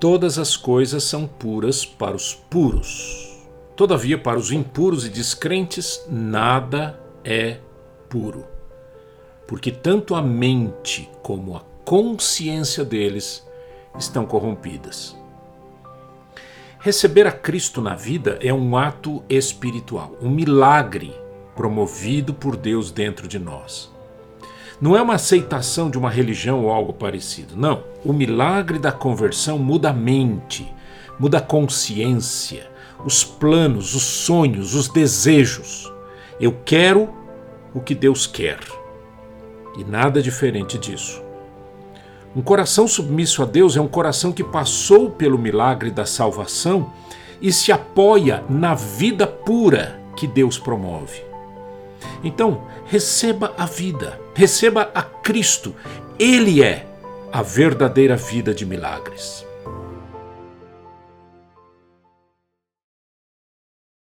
todas as coisas são puras para os puros. Todavia, para os impuros e descrentes, nada é puro. Porque tanto a mente como a consciência deles estão corrompidas. Receber a Cristo na vida é um ato espiritual, um milagre promovido por Deus dentro de nós. Não é uma aceitação de uma religião ou algo parecido. Não. O milagre da conversão muda a mente, muda a consciência, os planos, os sonhos, os desejos. Eu quero o que Deus quer. E nada diferente disso. Um coração submisso a Deus é um coração que passou pelo milagre da salvação e se apoia na vida pura que Deus promove. Então, receba a vida, receba a Cristo. Ele é a verdadeira vida de milagres.